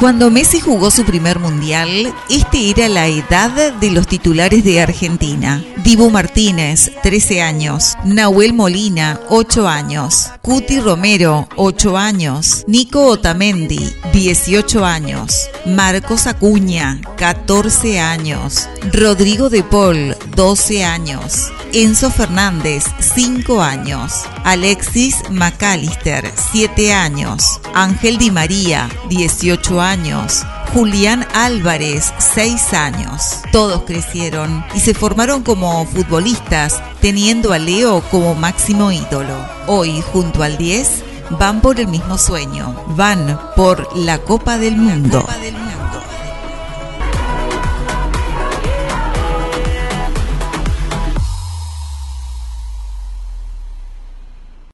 Cuando Messi jugó su primer mundial, este era la edad de los titulares de Argentina. Dibu Martínez, 13 años. Nahuel Molina, 8 años. Cuti Romero, 8 años. Nico Otamendi, 18 años. Marcos Acuña, 14 años. Rodrigo de Paul, 12 años. Enzo Fernández, 5 años. Alexis McAllister, 7 años. Ángel Di María, 18 años. Julián Álvarez, 6 años. Todos crecieron y se formaron como futbolistas, teniendo a Leo como máximo ídolo. Hoy, junto al 10, van por el mismo sueño. Van por la Copa del Mundo. La Copa del Mundo.